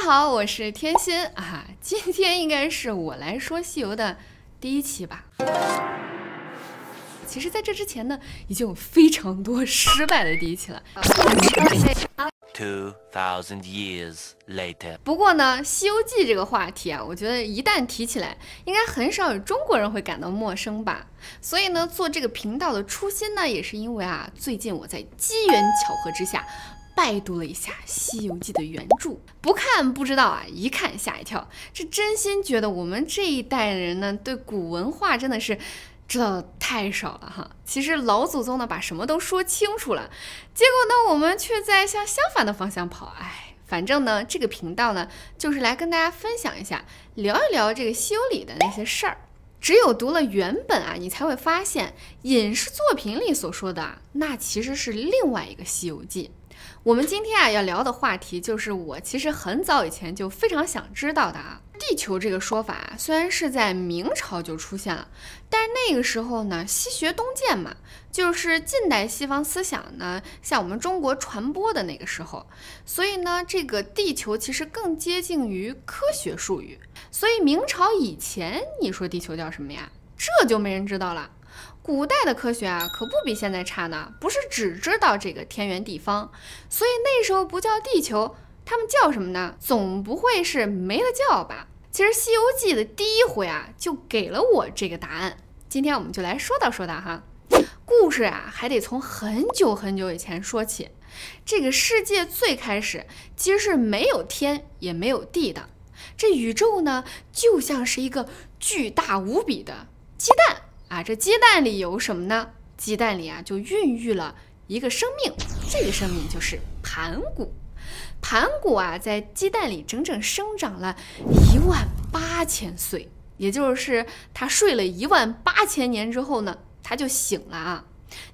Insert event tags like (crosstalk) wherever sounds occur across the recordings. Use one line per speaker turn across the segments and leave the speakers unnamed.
家好，我是天心啊，今天应该是我来说西游的第一期吧。其实，在这之前呢，已经有非常多失败的第一期了。
Two thousand years later.
不过呢，《西游记》这个话题啊，我觉得一旦提起来，应该很少有中国人会感到陌生吧。所以呢，做这个频道的初心呢，也是因为啊，最近我在机缘巧合之下。拜读了一下《西游记》的原著，不看不知道啊，一看吓一跳。这真心觉得我们这一代人呢，对古文化真的是知道的太少了哈。其实老祖宗呢，把什么都说清楚了，结果呢，我们却在向相反的方向跑。哎，反正呢，这个频道呢，就是来跟大家分享一下，聊一聊这个《西游》里的那些事儿。只有读了原本啊，你才会发现影视作品里所说的啊，那其实是另外一个《西游记》。我们今天啊要聊的话题，就是我其实很早以前就非常想知道的啊。地球这个说法，虽然是在明朝就出现了，但是那个时候呢，西学东渐嘛，就是近代西方思想呢向我们中国传播的那个时候，所以呢，这个地球其实更接近于科学术语。所以明朝以前，你说地球叫什么呀？这就没人知道了。古代的科学啊，可不比现在差呢。不是只知道这个天圆地方，所以那时候不叫地球，他们叫什么呢？总不会是没了叫吧？其实《西游记》的第一回啊，就给了我这个答案。今天我们就来说道说道哈。故事啊，还得从很久很久以前说起。这个世界最开始其实是没有天也没有地的，这宇宙呢，就像是一个巨大无比的鸡蛋。啊，这鸡蛋里有什么呢？鸡蛋里啊就孕育了一个生命，这个生命就是盘古。盘古啊，在鸡蛋里整整生长了一万八千岁，也就是他睡了一万八千年之后呢，他就醒了啊。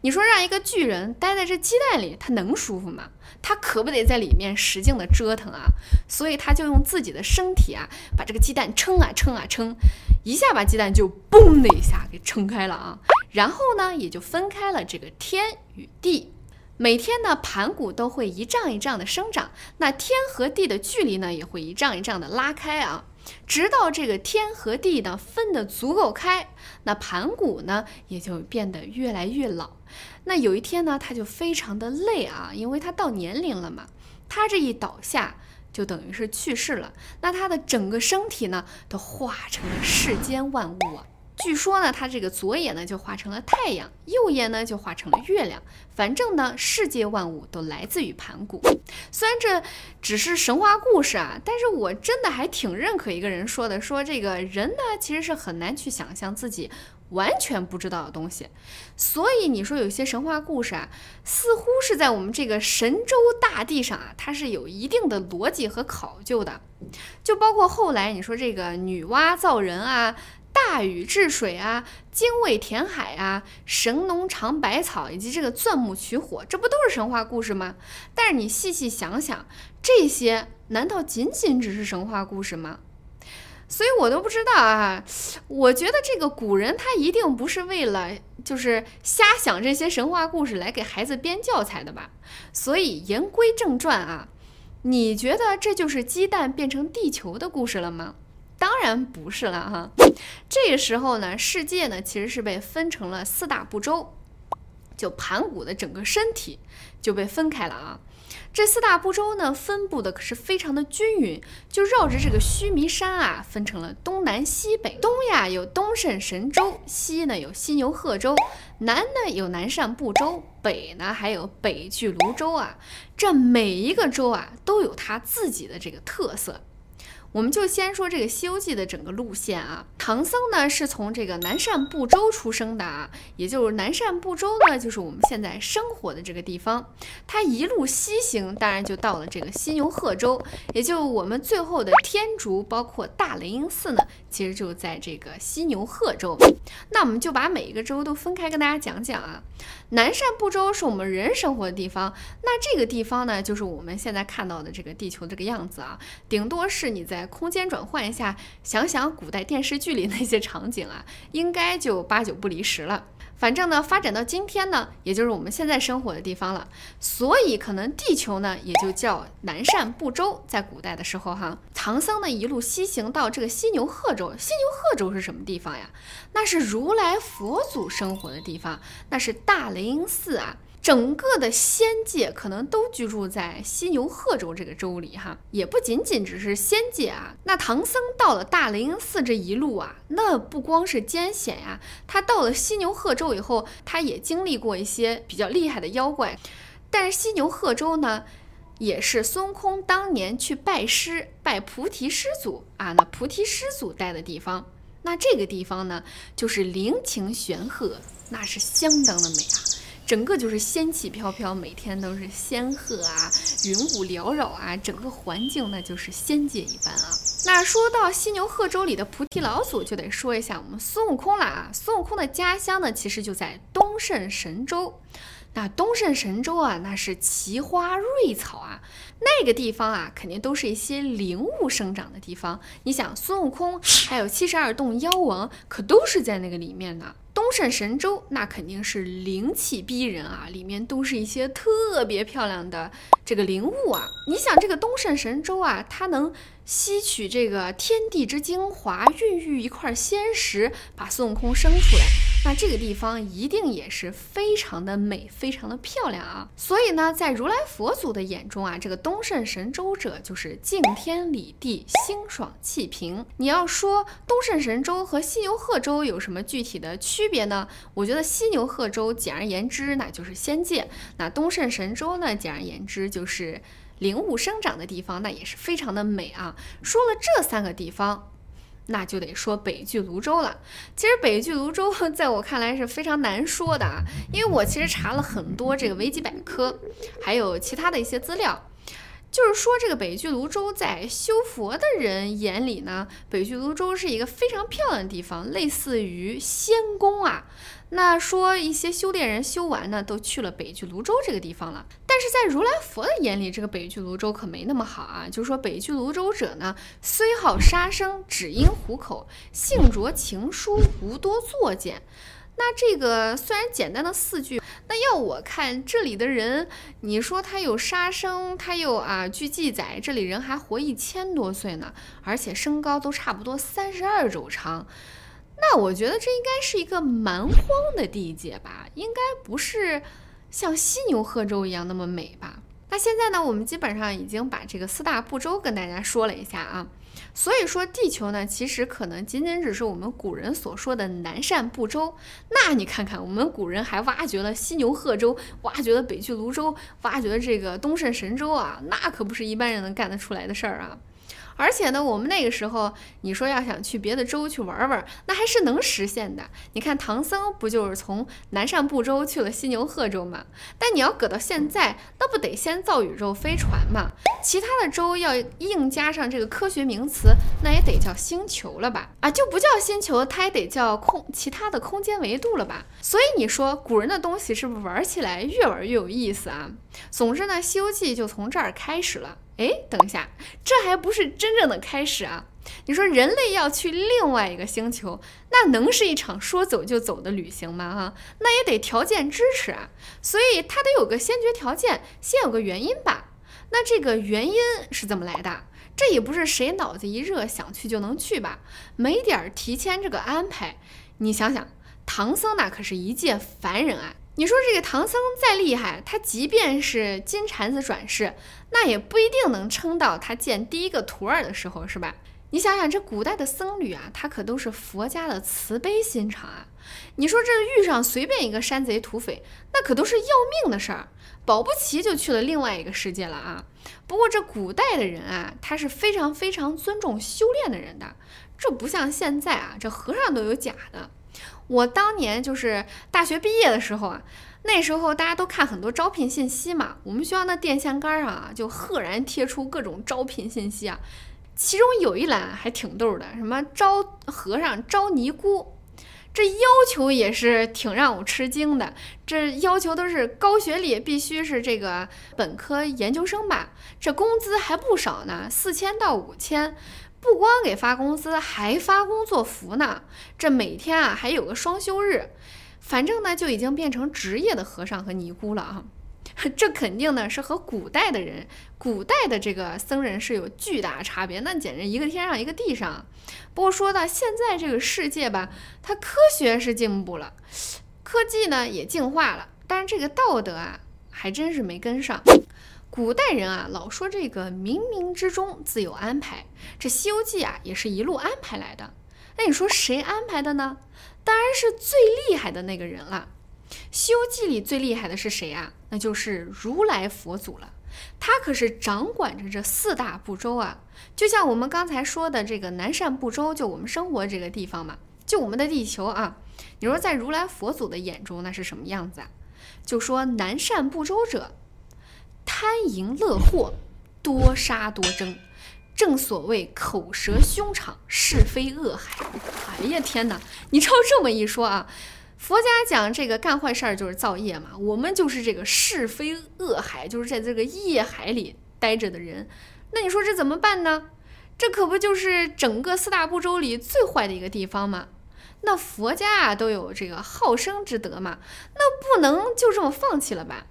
你说让一个巨人待在这鸡蛋里，他能舒服吗？他可不得在里面使劲的折腾啊！所以他就用自己的身体啊，把这个鸡蛋撑啊撑啊撑，一下把鸡蛋就嘣的一下给撑开了啊！然后呢，也就分开了这个天与地。每天呢，盘古都会一丈一丈的生长，那天和地的距离呢，也会一丈一丈的拉开啊。直到这个天和地呢分得足够开，那盘古呢也就变得越来越老。那有一天呢，他就非常的累啊，因为他到年龄了嘛。他这一倒下，就等于是去世了。那他的整个身体呢，都化成了世间万物啊。据说呢，他这个左眼呢就化成了太阳，右眼呢就化成了月亮。反正呢，世界万物都来自于盘古。虽然这只是神话故事啊，但是我真的还挺认可一个人说的，说这个人呢其实是很难去想象自己完全不知道的东西。所以你说有些神话故事啊，似乎是在我们这个神州大地上啊，它是有一定的逻辑和考究的。就包括后来你说这个女娲造人啊。大禹治水啊，精卫填海啊，神农尝百草，以及这个钻木取火，这不都是神话故事吗？但是你细细想想，这些难道仅仅只是神话故事吗？所以我都不知道啊。我觉得这个古人他一定不是为了就是瞎想这些神话故事来给孩子编教材的吧？所以言归正传啊，你觉得这就是鸡蛋变成地球的故事了吗？当然不是了哈，这个时候呢，世界呢其实是被分成了四大部洲，就盘古的整个身体就被分开了啊。这四大部洲呢分布的可是非常的均匀，就绕着这个须弥山啊，分成了东南西北。东呀有东胜神州，西呢有西牛贺州，南呢有南赡部洲，北呢还有北俱泸州啊。这每一个州啊都有它自己的这个特色。我们就先说这个《西游记》的整个路线啊，唐僧呢是从这个南赡部洲出生的啊，也就是南赡部洲呢，就是我们现在生活的这个地方。他一路西行，当然就到了这个西牛贺州，也就我们最后的天竺，包括大雷音寺呢，其实就在这个西牛贺州。那我们就把每一个州都分开跟大家讲讲啊。南赡部洲是我们人生活的地方，那这个地方呢，就是我们现在看到的这个地球这个样子啊，顶多是你在空间转换一下，想想古代电视剧里那些场景啊，应该就八九不离十了。反正呢，发展到今天呢，也就是我们现在生活的地方了，所以可能地球呢也就叫南赡部洲。在古代的时候哈，唐僧呢一路西行到这个西牛贺州。西牛贺州是什么地方呀？那是如来佛祖生活的地方，那是大雷音寺啊。整个的仙界可能都居住在犀牛贺州这个州里哈，也不仅仅只是仙界啊。那唐僧到了大雷音寺这一路啊，那不光是艰险呀，他到了犀牛贺州以后，他也经历过一些比较厉害的妖怪。但是犀牛贺州呢，也是孙悟空当年去拜师拜菩提师祖啊，那菩提师祖待的地方。那这个地方呢，就是灵情玄鹤，那是相当的美啊。整个就是仙气飘飘，每天都是仙鹤啊，云雾缭绕啊，整个环境那就是仙界一般啊。那说到犀牛贺州里的菩提老祖，就得说一下我们孙悟空了啊。孙悟空的家乡呢，其实就在东胜神州。那东胜神州啊，那是奇花瑞草啊，那个地方啊，肯定都是一些灵物生长的地方。你想，孙悟空还有七十二洞妖王，可都是在那个里面的。东胜神州那肯定是灵气逼人啊，里面都是一些特别漂亮的这个灵物啊。你想这个东胜神州啊，它能吸取这个天地之精华，孕育一块仙石，把孙悟空生出来。那这个地方一定也是非常的美，非常的漂亮啊！所以呢，在如来佛祖的眼中啊，这个东胜神州者就是敬天理地，心爽气平。你要说东胜神州和犀牛贺州有什么具体的区别呢？我觉得犀牛贺州简而言之，那就是仙界；那东胜神州呢，简而言之就是灵物生长的地方，那也是非常的美啊！说了这三个地方。那就得说北俱泸州了。其实北俱泸州 (laughs) 在我看来是非常难说的啊，因为我其实查了很多这个维基百科，还有其他的一些资料，就是说这个北俱泸州在修佛的人眼里呢，北俱泸州是一个非常漂亮的地方，类似于仙宫啊。那说一些修炼人修完呢，都去了北距泸州这个地方了。但是在如来佛的眼里，这个北距泸州可没那么好啊。就是说，北距泸州者呢，虽好杀生，只因虎口，性着情书，无多作践。那这个虽然简单的四句，那要我看这里的人，你说他有杀生，他又啊，据记载，这里人还活一千多岁呢，而且身高都差不多三十二肘长。那我觉得这应该是一个蛮荒的地界吧，应该不是像犀牛贺州一样那么美吧？那现在呢，我们基本上已经把这个四大部洲跟大家说了一下啊，所以说地球呢，其实可能仅仅只是我们古人所说的南赡部洲。那你看看，我们古人还挖掘了犀牛贺州，挖掘了北距泸州，挖掘了这个东胜神州啊，那可不是一般人能干得出来的事儿啊。而且呢，我们那个时候，你说要想去别的州去玩玩，那还是能实现的。你看唐僧不就是从南赡部洲去了西牛贺州吗？但你要搁到现在，那不得先造宇宙飞船吗？其他的州要硬加上这个科学名词，那也得叫星球了吧？啊，就不叫星球，它也得叫空其他的空间维度了吧？所以你说古人的东西是不是玩起来越玩越有意思啊？总之呢，《西游记》就从这儿开始了。哎，等一下，这还不是真正的开始啊！你说人类要去另外一个星球，那能是一场说走就走的旅行吗？哈，那也得条件支持啊，所以它得有个先决条件，先有个原因吧。那这个原因是怎么来的？这也不是谁脑子一热想去就能去吧？没点提前这个安排，你想想，唐僧那可是一介凡人啊！你说这个唐僧再厉害，他即便是金蝉子转世，那也不一定能撑到他见第一个徒儿的时候，是吧？你想想，这古代的僧侣啊，他可都是佛家的慈悲心肠啊。你说这遇上随便一个山贼土匪，那可都是要命的事儿，保不齐就去了另外一个世界了啊。不过这古代的人啊，他是非常非常尊重修炼的人的，这不像现在啊，这和尚都有假的。我当年就是大学毕业的时候啊，那时候大家都看很多招聘信息嘛，我们学校那电线杆上啊就赫然贴出各种招聘信息啊，其中有一栏还挺逗的，什么招和尚、招尼姑，这要求也是挺让我吃惊的，这要求都是高学历，必须是这个本科研究生吧，这工资还不少呢，四千到五千。不光给发工资，还发工作服呢。这每天啊还有个双休日，反正呢就已经变成职业的和尚和尼姑了啊。(laughs) 这肯定呢是和古代的人、古代的这个僧人是有巨大差别，那简直一个天上一个地上。不过说到现在这个世界吧，它科学是进步了，科技呢也进化了，但是这个道德啊还真是没跟上。古代人啊老说这个冥冥之中自有安排，这《西游记》啊也是一路安排来的。那你说谁安排的呢？当然是最厉害的那个人了。《西游记》里最厉害的是谁啊？那就是如来佛祖了。他可是掌管着这四大部洲啊，就像我们刚才说的这个南赡部洲，就我们生活这个地方嘛，就我们的地球啊。你说在如来佛祖的眼中，那是什么样子啊？就说南赡部洲者，贪淫乐祸，多杀多争，正所谓口舌凶场，是非恶海。哎呀天哪！你照这么一说啊。佛家讲这个干坏事儿就是造业嘛，我们就是这个是非恶海，就是在这个业海里待着的人。那你说这怎么办呢？这可不就是整个四大部洲里最坏的一个地方吗？那佛家啊都有这个好生之德嘛，那不能就这么放弃了吧？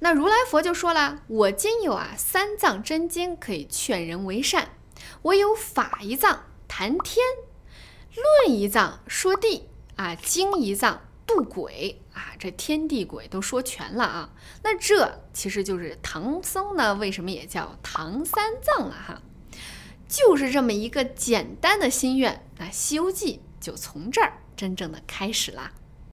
那如来佛就说了：“我今有啊三藏真经可以劝人为善，我有法一藏谈天，论一藏说地啊，经一藏。”渡鬼啊，这天地鬼都说全了啊！那这其实就是唐僧呢，为什么也叫唐三藏了哈？就是这么一个简单的心愿，那《西游记》就从这儿真正的开始啦。